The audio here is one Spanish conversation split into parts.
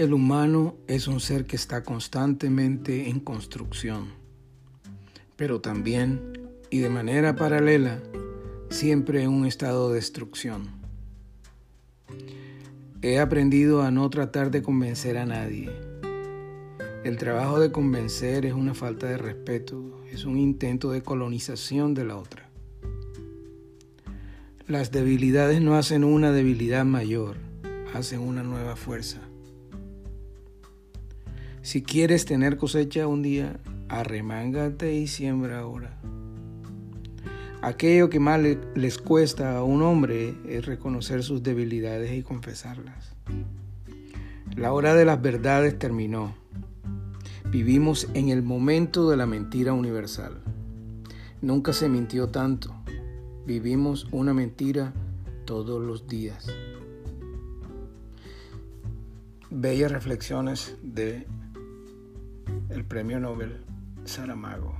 El humano es un ser que está constantemente en construcción, pero también, y de manera paralela, siempre en un estado de destrucción. He aprendido a no tratar de convencer a nadie. El trabajo de convencer es una falta de respeto, es un intento de colonización de la otra. Las debilidades no hacen una debilidad mayor, hacen una nueva fuerza. Si quieres tener cosecha un día, arremángate y siembra ahora. Aquello que más les cuesta a un hombre es reconocer sus debilidades y confesarlas. La hora de las verdades terminó. Vivimos en el momento de la mentira universal. Nunca se mintió tanto. Vivimos una mentira todos los días. Bellas reflexiones de el Premio Nobel Saramago.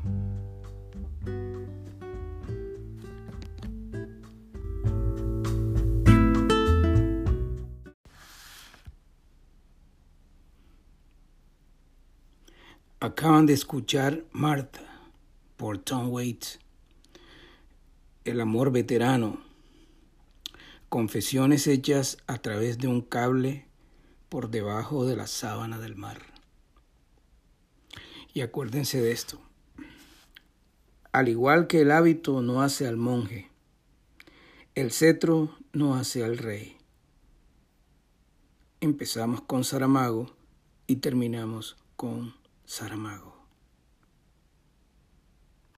Acaban de escuchar Martha por Tom Waits. El amor veterano. Confesiones hechas a través de un cable por debajo de la sábana del mar. Y acuérdense de esto. Al igual que el hábito no hace al monje, el cetro no hace al rey. Empezamos con Saramago y terminamos con Saramago.